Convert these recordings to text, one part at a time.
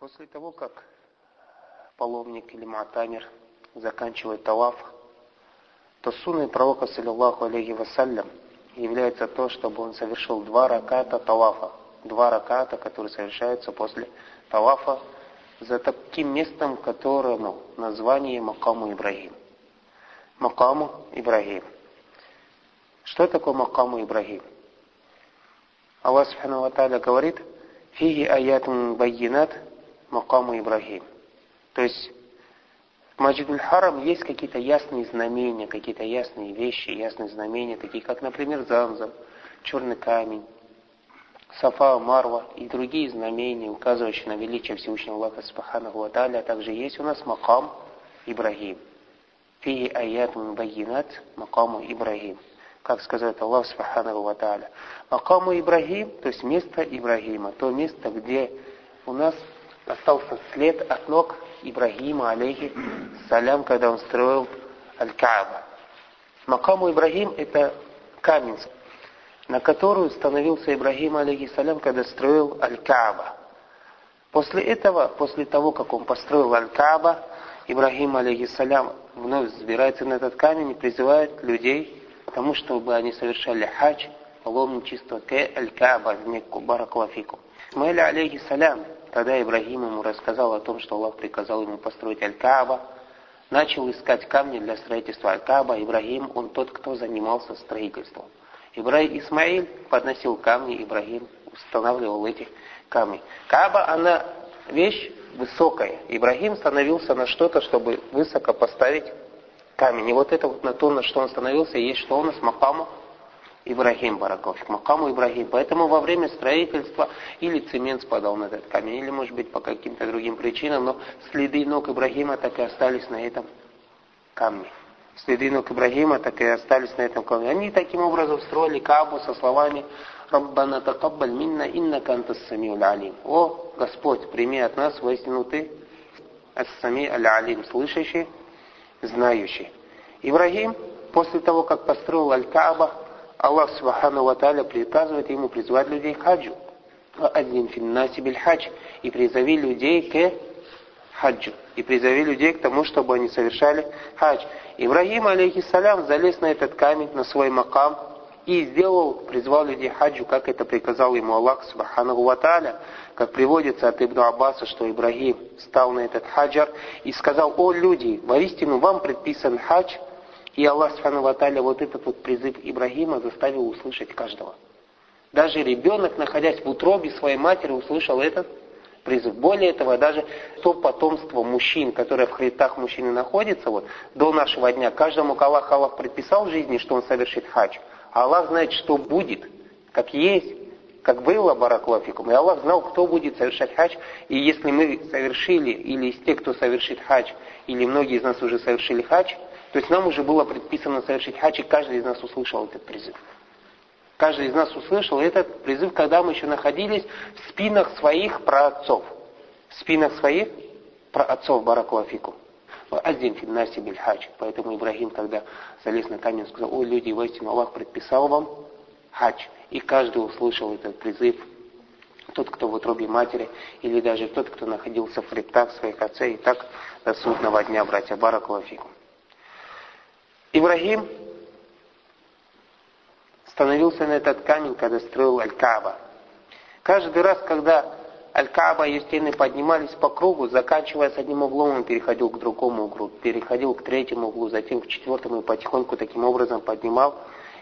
После того, как паломник или матамир заканчивает талаф, то сунной пророка, саллиллаху алейхи вассалям, является то, чтобы он совершил два раката талафа, два раката, которые совершаются после талафа за таким местом, которому название Макаму Ибрагим. Макаму Ибрагим. Что такое Макаму Ибрагим? Аллах Субхану Ва говорит, «Фиги аятун байинат Макаму Ибрагим. То есть в Маджидуль Харам есть какие-то ясные знамения, какие-то ясные вещи, ясные знамения, такие как, например, Замзам, черный камень, Сафа, Марва и другие знамения, указывающие на величие Всевышнего Аллаха Субханаху Ва а также есть у нас Макам Ибрагим. Фи аят байинат Макаму Ибрагим. Как сказать Аллах Субханаху Ва Макаму Ибрагим, то есть место Ибрагима, то место, где у нас остался след от ног Ибрагима, алейхи салям, когда он строил Аль-Кааба. Макаму Ибрагим – это камень, на которую становился Ибрагим, алейхиссалям, когда строил Аль-Кааба. После этого, после того, как он построил Аль-Кааба, Ибрагим, алейхиссалям, вновь взбирается на этот камень и призывает людей к тому, чтобы они совершали хадж, паломничество к Аль-Кааба в Мекку, баракалафику. Исмаиль, алейхиссалям, когда Ибрагим ему рассказал о том, что Аллах приказал ему построить Аль-Кааба, начал искать камни для строительства Аль-Кааба. Ибрагим, он тот, кто занимался строительством. Ибрагим Исмаиль подносил камни, Ибрагим устанавливал эти камни. Кааба, она вещь высокая. Ибрагим становился на что-то, чтобы высоко поставить камень. И вот это вот на то, на что он становился, есть что у нас Макама Ибрагим Баракович, Макаму Ибрагим. Поэтому во время строительства или цемент спадал на этот камень, или, может быть, по каким-то другим причинам, но следы ног Ибрагима так и остались на этом камне. Следы ног Ибрагима так и остались на этом камне. Они таким образом строили Кабу со словами «Раббана такаббаль минна инна канта самиуль алим». О, Господь, прими от нас воистину Ты ас-сами аль-алим, слышащий, знающий. Ибрагим, после того, как построил Аль-Кааба, Аллах Субхану Ва приказывает ему призвать людей к хаджу. Один финнаси биль хадж. И призови людей к хаджу. И призови людей к тому, чтобы они совершали хадж. Ибрагим, алейхиссалям, залез на этот камень, на свой макам, и сделал, призвал людей хаджу, как это приказал ему Аллах Субхану Ва Та'аля, как приводится от Ибн Аббаса, что Ибрагим стал на этот хаджар и сказал, о люди, воистину вам предписан хадж, и Аллах Субхану Ваталя вот этот вот призыв Ибрагима заставил услышать каждого. Даже ребенок, находясь в утробе своей матери, услышал этот призыв. Более того, даже то потомство мужчин, которое в хребтах мужчины находится, вот, до нашего дня, каждому Аллах, Аллах предписал в жизни, что он совершит хадж. Аллах знает, что будет, как есть, как было Бараклафикум. И Аллах знал, кто будет совершать хадж. И если мы совершили, или из тех, кто совершит хадж, или многие из нас уже совершили хадж, то есть нам уже было предписано совершить хадж, и каждый из нас услышал этот призыв. Каждый из нас услышал этот призыв, когда мы еще находились в спинах своих праотцов. В спинах своих праотцов Баракулафику. Один финнаси биль хадж. Поэтому Ибрагим, когда залез на камень, сказал, о, люди, воистину Аллах предписал вам хадж. И каждый услышал этот призыв. Тот, кто в утробе матери, или даже тот, кто находился в хребтах своих отцей, и так до судного дня, братья Баракулафику. Ибрагим становился на этот камень, когда строил Аль-Кааба. Каждый раз, когда Аль-Кааба и ее стены поднимались по кругу, заканчивая с одним углом, он переходил к другому углу, переходил к третьему углу, затем к четвертому и потихоньку таким образом поднимал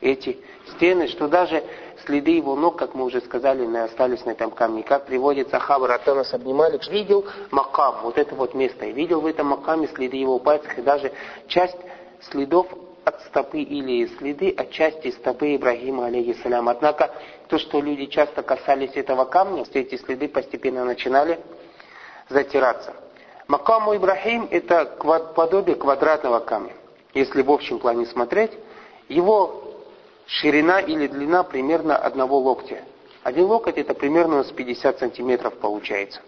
эти стены, что даже следы его ног, как мы уже сказали, не остались на этом камне. Как приводится Хабар, а нас обнимали, видел макам, вот это вот место, и видел в этом макаме следы его пальцев, и даже часть следов от стопы или следы от части стопы Ибрагима, алейхиссалям. Однако, то, что люди часто касались этого камня, все эти следы постепенно начинали затираться. Макаму Ибрахим – это подобие квадратного камня. Если в общем плане смотреть, его ширина или длина примерно одного локтя. Один локоть – это примерно с 50 сантиметров получается.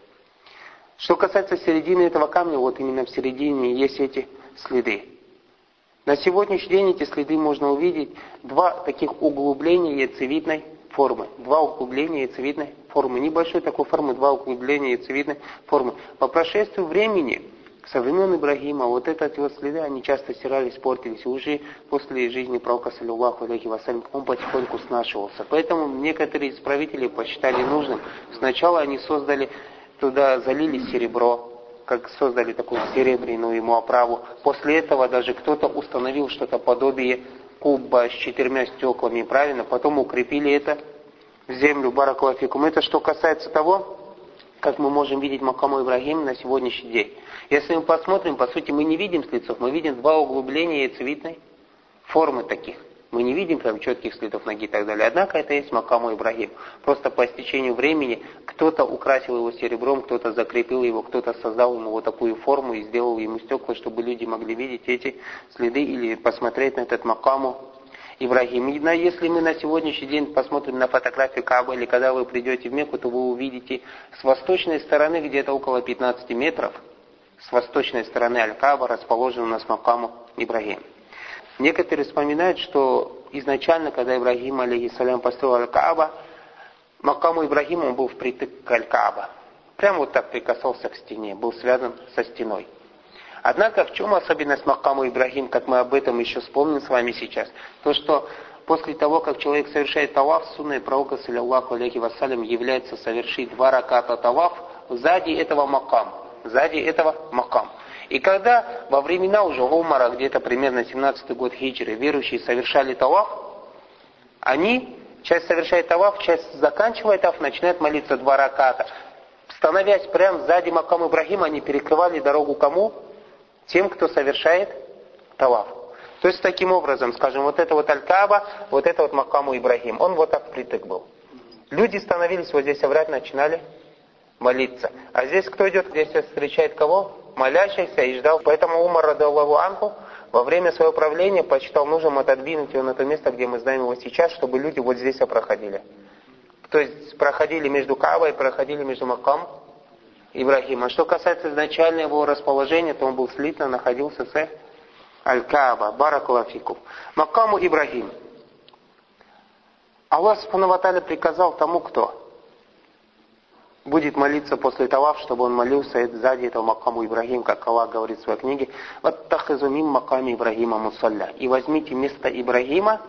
Что касается середины этого камня, вот именно в середине есть эти следы. На сегодняшний день эти следы можно увидеть два таких углубления яйцевидной формы. Два углубления яйцевидной формы, небольшой такой формы, два углубления яйцевидной формы. По прошествию времени, со времен Ибрагима, вот эти вот следы, они часто стирались, портились. Уже после жизни пророка, саллиллаху алейхи вассалям, он потихоньку снашивался. Поэтому некоторые исправители посчитали нужным. Сначала они создали, туда залили серебро, как создали такую серебряную ему оправу. После этого даже кто-то установил что-то подобие куба с четырьмя стеклами, правильно? Потом укрепили это в землю, баракулафикум. Это что касается того, как мы можем видеть Макаму Ибрагим на сегодняшний день. Если мы посмотрим, по сути, мы не видим слицов, мы видим два углубления яйцевидной формы таких. Мы не видим прям четких следов ноги и так далее. Однако это есть Макаму Ибрагим. Просто по истечению времени кто-то украсил его серебром, кто-то закрепил его, кто-то создал ему вот такую форму и сделал ему стекла, чтобы люди могли видеть эти следы или посмотреть на этот Макаму Ибрагим. И если мы на сегодняшний день посмотрим на фотографию Каба, или когда вы придете в Мекку, то вы увидите с восточной стороны где-то около 15 метров, с восточной стороны Аль-Каба расположен у нас Макаму Ибрагим. Некоторые вспоминают, что изначально, когда Ибрагим, алейхиссалям, построил Аль-Кааба, Макаму Ибрагима он был впритык к Аль-Кааба. Прямо вот так прикасался к стене, был связан со стеной. Однако в чем особенность Макаму Ибрагим, как мы об этом еще вспомним с вами сейчас? То, что после того, как человек совершает таваф, сунной пророка, саллиллаху алейхи вассалям, является совершить два раката таваф сзади этого макам. Сзади этого макам. И когда во времена уже Умара, где-то примерно 17 год хиджры, верующие совершали таваф, они, часть совершает таваф, часть заканчивает таваф, начинает молиться два раката. Становясь прямо сзади Макам Ибрагима, они перекрывали дорогу кому? Тем, кто совершает таваф. То есть таким образом, скажем, вот это вот Аль-Каба, вот это вот Макаму Ибрагим, он вот так притык был. Люди становились вот здесь оврать, начинали молиться. А здесь кто идет? Здесь встречает кого? Молящихся и ждал. Поэтому Умар, радаллаху анху, во время своего правления посчитал нужным отодвинуть его на то место, где мы знаем его сейчас, чтобы люди вот здесь проходили. То есть проходили между Кавой, проходили между Макам Ибрахима. Что касается изначального его расположения, то он был слитно, находился с Аль-Кааба, Баракулафику. Макаму Ибрахим. Аллах Субхану приказал тому, кто будет молиться после таваф, чтобы он молился сзади этого макаму Ибрагим, как Аллах говорит в своей книге, «Ваттахизу мим маками Ибрагима мусалля». И возьмите место Ибрагима,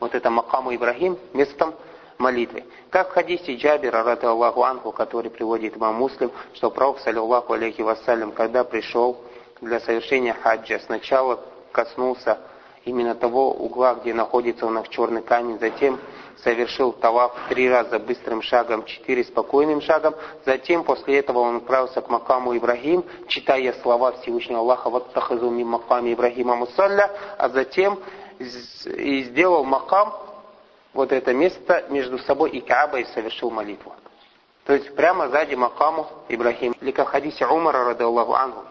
вот это макаму Ибрагим, местом молитвы. Как в хадисе Джабира, рады Аллаху Анху, который приводит имам Муслим, что пророк, саллиллаху алейхи вассалям, когда пришел для совершения хаджа, сначала коснулся именно того угла, где находится у нас черный камень, затем совершил таваф три раза быстрым шагом, четыре спокойным шагом. Затем после этого он отправился к макаму Ибрагим, читая слова Всевышнего Аллаха «Вот тахазу ми маками Ибрагима мусалля», а затем и сделал макам, вот это место между собой и Каабой совершил молитву. То есть прямо сзади макаму Ибрагим. Или хадисе Умара, рады Аллаху Ангу.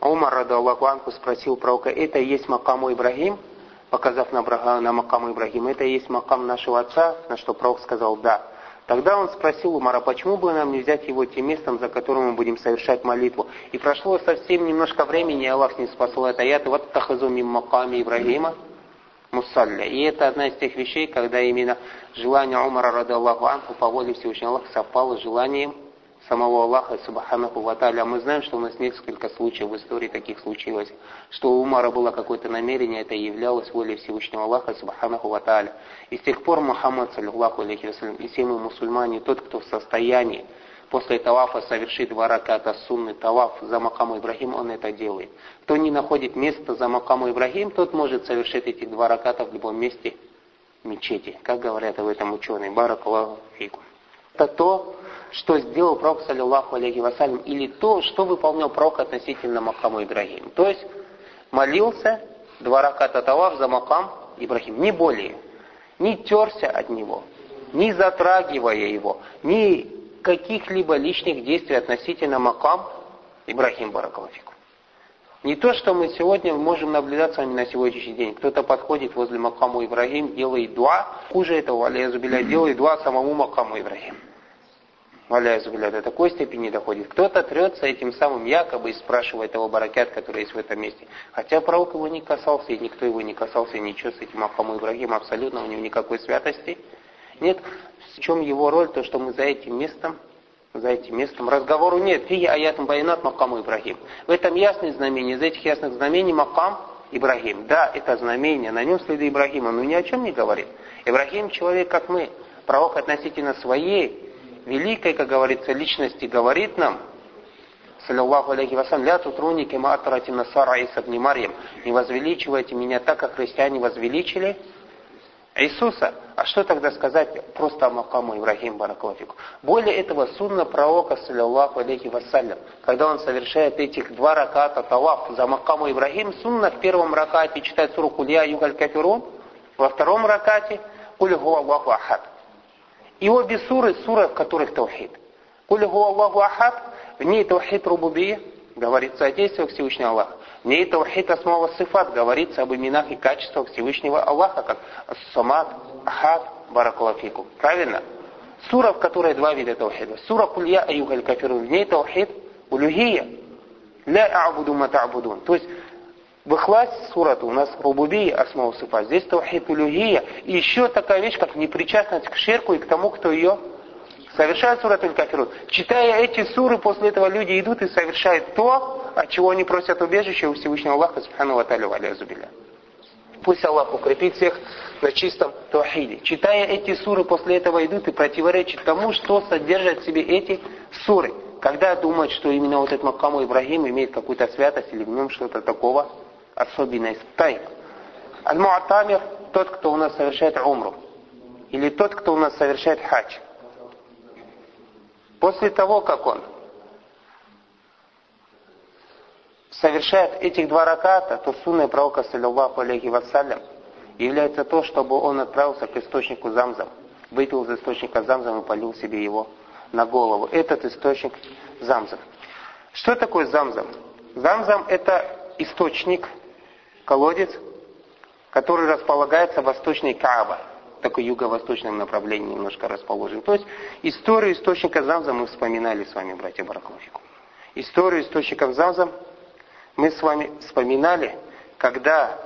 Умар, рады Аллаху Ангу, спросил пророка, это и есть макаму Ибрагим? Показав на, на макам Ибрагима, это и есть макам нашего отца, на что пророк сказал «да». Тогда он спросил Умара, почему бы нам не взять его тем местом, за которым мы будем совершать молитву. И прошло совсем немножко времени, и Аллах не спасал это аят, вот тахазу мим маками Ибрагима мусалля. И это одна из тех вещей, когда именно желание Умара, рады Аллаху Анху, по воле Всевышнего Аллаха, совпало с желанием самого Аллаха Субханаху Ваталя. Мы знаем, что у нас несколько случаев в истории таких случилось, что у Умара было какое-то намерение, это являлось волей Всевышнего Аллаха Субханаху Ваталя. И с тех пор Мухаммад, саллиллаху алейхи и все мы мусульмане, тот, кто в состоянии после тавафа совершит два раката сунны таваф за Макаму Ибрагим, он это делает. Кто не находит места за Макаму Ибрагим, тот может совершить эти два раката в любом месте мечети. Как говорят об этом ученые. Баракаллаху фикум. Это то, что сделал пророк, саллиллаху алейхи вассалям, или то, что выполнял пророк относительно Макаму Ибрагим. То есть молился два раката таваф за Макам Ибрагим, не более. Не терся от него, не затрагивая его, ни каких-либо лишних действий относительно Макам Ибрагим Баракалафику. Не то, что мы сегодня можем наблюдать с вами на сегодняшний день. Кто-то подходит возле Макаму Ибрагим, делает дуа, хуже этого, алейзу делает дуа самому Макаму Ибрагим взгляд, до такой степени доходит. Кто-то трется этим самым якобы и спрашивает его баракят, который есть в этом месте. Хотя пророк его не касался, и никто его не касался, и ничего с этим Ахаму Ибрагим абсолютно у него никакой святости Нет, в чем его роль, то, что мы за этим местом за этим местом. Разговору нет. Фи аятам баянат макаму Ибрагим. В этом ясное знамение. Из этих ясных знамений макам Ибрагим. Да, это знамение, на нем следы Ибрагима, но ни о чем не говорит. Ибрагим человек, как мы. Пророк относительно своей великой, как говорится, личности говорит нам, саллиллаху алейхи вассалям, ля тутруни кема атрати насара Иса бни Марьям. Не возвеличивайте меня так, как христиане возвеличили Иисуса. А что тогда сказать просто о Макаму Ибрахим Бараклафику? Более этого, сунна пророка, саллиллаху алейхи вассалям, когда он совершает этих два раката талаф за Макаму Ибрахим, сунна в первом ракате читает суру Кулья Югаль Кафирун, во втором ракате Куль Аллаху Ахад. И обе суры, суры, в которых таухид. Куль Аллаху Ахад, в ней таухид рубубия, говорится о действиях Всевышнего Аллаха. В ней таухид асмава сифат, говорится об именах и качествах Всевышнего Аллаха, как Самад, Ахад, Баракулафику. Правильно? Сура, в которой два вида таухида. Сура Кулья Аюхаль Кафирун. В ней таухид улюхия. Ля а'буду ма та'будун. То есть в Ихласе сурата у нас рубубия асмау сифа. Здесь таухид улюхия. И еще такая вещь, как непричастность к ширку и к тому, кто ее совершает сурат аль-кафирун. Читая эти суры, после этого люди идут и совершают то, от чего они просят убежище у Всевышнего Аллаха, субхану ва та'ля, Пусть Аллах укрепит всех на чистом таухиде. Читая эти суры, после этого идут и противоречат тому, что содержат в себе эти суры. Когда думают, что именно вот этот Макаму Ибрагим имеет какую-то святость или в нем что-то такого особенное. Тай. Аль-Муатамир, тот, кто у нас совершает умру. Или тот, кто у нас совершает хадж. После того, как он совершает этих два раката, то сунной пророка, саллиллаху алейхи вассалям, является то, чтобы он отправился к источнику Замзам, выпил из источника Замзам и полил себе его на голову. Этот источник Замзам. Что такое Замзам? Замзам это источник, колодец, который располагается в восточной Кааба такой юго-восточном направлении немножко расположен. То есть историю источника Замза мы вспоминали с вами, братья Баракловику. Историю источников Замза мы с вами вспоминали, когда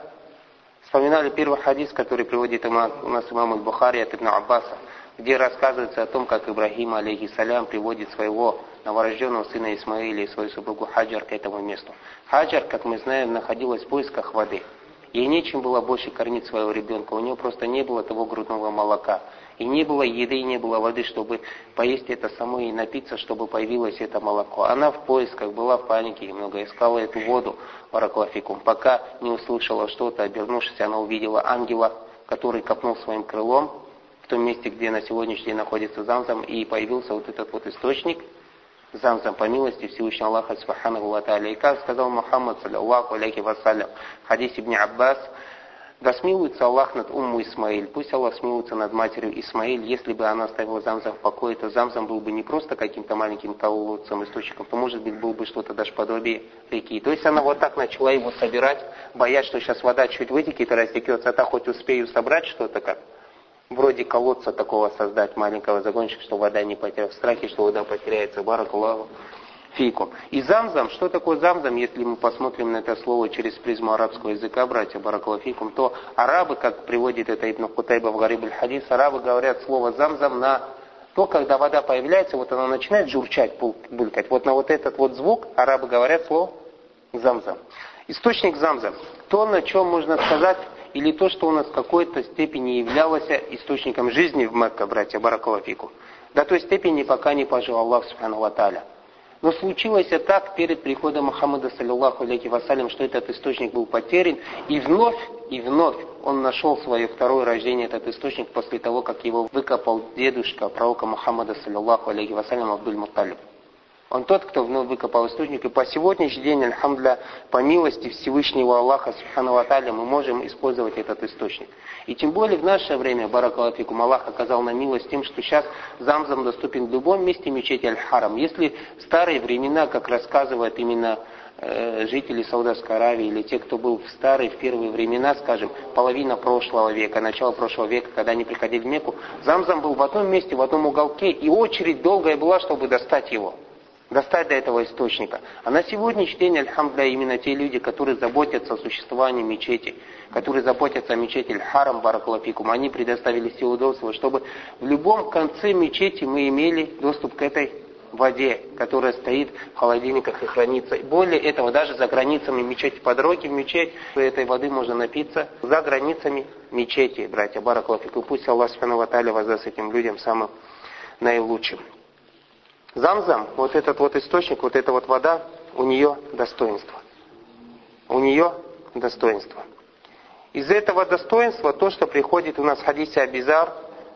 вспоминали первый хадис, который приводит у нас имам Аль-Бухари от Ибн Аббаса, где рассказывается о том, как Ибрагим, алейхиссалям, приводит своего новорожденного сына Исмаиля и свою супругу Хаджар к этому месту. Хаджар, как мы знаем, находилась в поисках воды – Ей нечем было больше кормить своего ребенка, у нее просто не было того грудного молока. И не было еды, и не было воды, чтобы поесть это само и напиться, чтобы появилось это молоко. Она в поисках была в панике и много искала эту воду, вараклафикум. Пока не услышала что-то, обернувшись, она увидела ангела, который копнул своим крылом в том месте, где на сегодняшний день находится Замзам, и появился вот этот вот источник – Замзам по милости Всевышнего Аллаха Субханаху Ва И как сказал Мухаммад, саллиллаху алейхи вассалям, в хадисе Ибн Аббас, да смилуется Аллах над Умму Исмаиль. Пусть Аллах смилуется над матерью Исмаиль. Если бы она оставила Замзам в покое, то Замзам был бы не просто каким-то маленьким колодцем, источником, то, может быть, был бы что-то даже подобие реки. То есть она вот так начала его собирать, боясь, что сейчас вода чуть вытекет и растекется, а так хоть успею собрать что-то как вроде колодца такого создать, маленького загонщика, что вода не потеряется, в страхе, что вода потеряется, баракулаху фикум. И замзам, что такое замзам, если мы посмотрим на это слово через призму арабского языка, братья баракулафикум, то арабы, как приводит это Ибн Кутайба в Гариб хадис арабы говорят слово замзам на то, когда вода появляется, вот она начинает журчать, булькать. Вот на вот этот вот звук арабы говорят слово замзам. Источник замзам. То, на чем можно сказать или то, что у нас в какой-то степени являлось источником жизни в Мекке, братья Баракалафику. До той степени, пока не пожил Аллах Субхану Ваталя. Но случилось так перед приходом Мухаммада, саллиллаху алейхи вассалям, что этот источник был потерян, и вновь, и вновь он нашел свое второе рождение, этот источник, после того, как его выкопал дедушка пророка Мухаммада, саллиллаху алейхи вассалям, Абдуль Муталиб. Он тот, кто вновь выкопал источник. И по сегодняшний день, альхамдля, по милости Всевышнего Аллаха, Субхану Аталя, мы можем использовать этот источник. И тем более в наше время, Баракалафикум, Аллах оказал на милость тем, что сейчас замзам доступен в любом месте мечети Аль-Харам. Если в старые времена, как рассказывают именно э, жители Саудовской Аравии или те, кто был в старые, в первые времена, скажем, половина прошлого века, начало прошлого века, когда они приходили в Мекку, замзам был в одном месте, в одном уголке, и очередь долгая была, чтобы достать его. Достать до этого источника. А на сегодняшний день, альхамдля, именно те люди, которые заботятся о существовании мечети, которые заботятся о мечети Аль-Харам Баракалафикум, они предоставили все удобства, чтобы в любом конце мечети мы имели доступ к этой воде, которая стоит в холодильниках и хранится. Более этого, даже за границами мечети, по дороге в мечеть, этой воды можно напиться за границами мечети, братья Баракалафикум. Пусть Аллах Субхану воздаст этим людям самым наилучшим. Замзам, вот этот вот источник, вот эта вот вода, у нее достоинство. У нее достоинство. Из этого достоинства то, что приходит у нас в хадисе Абизар,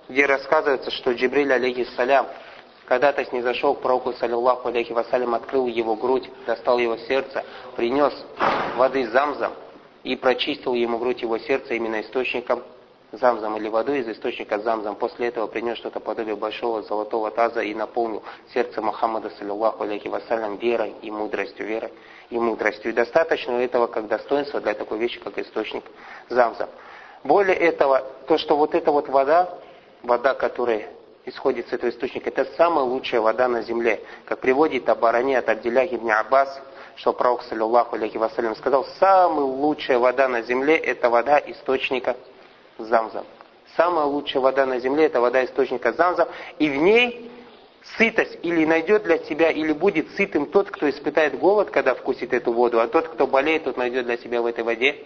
где рассказывается, что Джибриль, алейхиссалям, когда-то снизошел к пророку, саллиллаху алейхи вассалям, открыл его грудь, достал его сердце, принес воды замзам и прочистил ему грудь его сердца именно источником замзам или водой из источника замзам. После этого принес что-то подобие большого золотого таза и наполнил сердце Мухаммада, саллиллаху алейхи вассалям, верой и мудростью, верой и мудростью. И достаточно этого как достоинства для такой вещи, как источник замзам. Более этого, то, что вот эта вот вода, вода, которая исходит с этого источника, это самая лучшая вода на земле. Как приводит Абарани от Абдилях ибн Аббас, что пророк, саллиллаху алейхи вассалям, сказал, самая лучшая вода на земле, это вода источника Замзам. Самая лучшая вода на земле – это вода источника Замзам, и в ней сытость или найдет для себя, или будет сытым тот, кто испытает голод, когда вкусит эту воду, а тот, кто болеет, тот найдет для себя в этой воде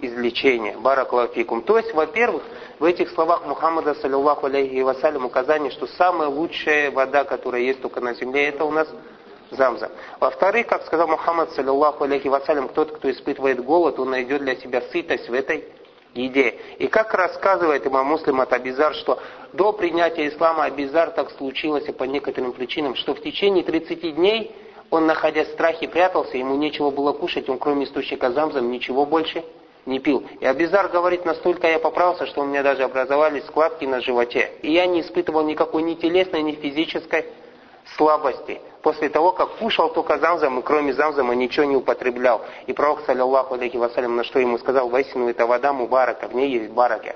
излечение. Бараклафикум. То есть, во-первых, в этих словах Мухаммада, саллиллаху алейхи вассалям, указание, что самая лучшая вода, которая есть только на земле, это у нас замзам. Во-вторых, как сказал Мухаммад, саллиллаху алейхи вассалям, тот, кто испытывает голод, он найдет для себя сытость в этой еде. И как рассказывает имам Муслим от Абизар, что до принятия ислама Абизар так случилось и по некоторым причинам, что в течение 30 дней он, находясь в страхе, прятался, ему нечего было кушать, он кроме источника замзам ничего больше не пил. И Абизар говорит, настолько я поправился, что у меня даже образовались складки на животе. И я не испытывал никакой ни телесной, ни физической слабости. После того, как кушал только замзам, и кроме замзама ничего не употреблял. И пророк, саллиллаху алейхи вассалям, на что ему сказал, воистину это вода мубарака, в ней есть барака.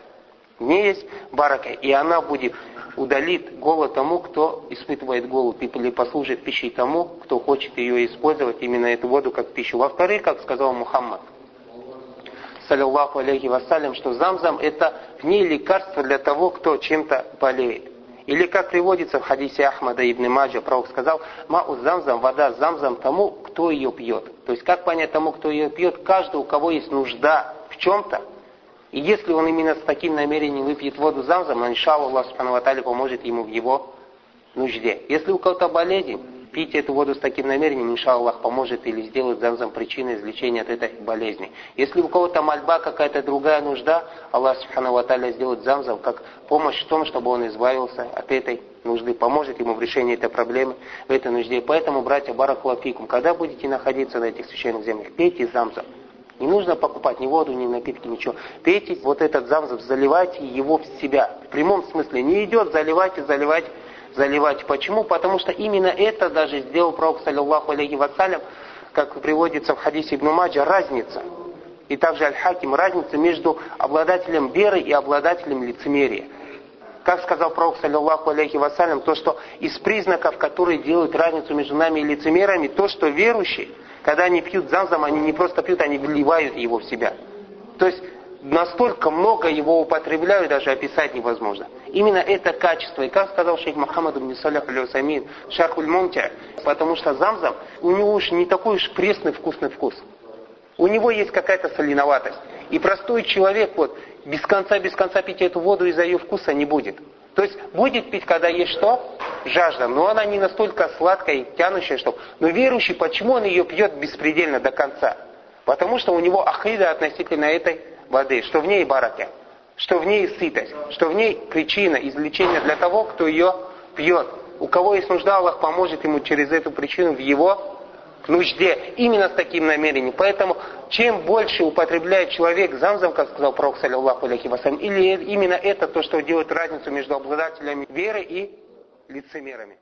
В ней есть барака, и она будет удалит голод тому, кто испытывает голод, или послужит пищей тому, кто хочет ее использовать, именно эту воду как пищу. Во-вторых, как сказал Мухаммад, саллиллаху алейхи вассалям, что замзам это в ней лекарство для того, кто чем-то болеет. Или как приводится в хадисе Ахмада ибн Маджа, пророк сказал, мау замзам, вода замзам тому, кто ее пьет. То есть как понять тому, кто ее пьет? Каждый, у кого есть нужда в чем-то, и если он именно с таким намерением выпьет воду замзам, иншаллах Аллах Субхану поможет ему в его нужде. Если у кого-то болезнь, пить эту воду с таким намерением, иншаллах, поможет или сделает замзам причиной излечения от этой болезни. Если у кого-то мольба, какая-то другая нужда, Аллах Субхану Ва сделает замзам как помощь в том, чтобы он избавился от этой нужды, поможет ему в решении этой проблемы, в этой нужде. Поэтому, братья, барахлафикум, когда будете находиться на этих священных землях, пейте замзам. Не нужно покупать ни воду, ни напитки, ничего. Пейте вот этот замзам, заливайте его в себя. В прямом смысле. Не идет заливайте, заливайте заливать. Почему? Потому что именно это даже сделал пророк, саллиллаху алейхи вассалям, как приводится в хадисе Ибн Маджа, разница. И также Аль-Хаким, разница между обладателем веры и обладателем лицемерия. Как сказал пророк, саллиллаху алейхи вассалям, то, что из признаков, которые делают разницу между нами и лицемерами, то, что верующие, когда они пьют замзам, они не просто пьют, они вливают его в себя. То есть настолько много его употребляют, даже описать невозможно. Именно это качество. И как сказал шейх Мухаммад ибн Салях аль-Усамин, шархуль мумтя, потому что замзам, у него уж не такой уж пресный вкусный вкус. У него есть какая-то соленоватость. И простой человек вот без конца, без конца пить эту воду из-за ее вкуса не будет. То есть будет пить, когда есть что? Жажда. Но она не настолько сладкая и тянущая, что... Но верующий, почему он ее пьет беспредельно до конца? Потому что у него ахида относительно этой воды, что в ней барака, что в ней сытость, что в ней причина излечения для того, кто ее пьет. У кого есть нужда, Аллах поможет ему через эту причину в его нужде, именно с таким намерением. Поэтому, чем больше употребляет человек замзам, как сказал Пророк, саллиллаху алейхи вассалям, или именно это то, что делает разницу между обладателями веры и лицемерами.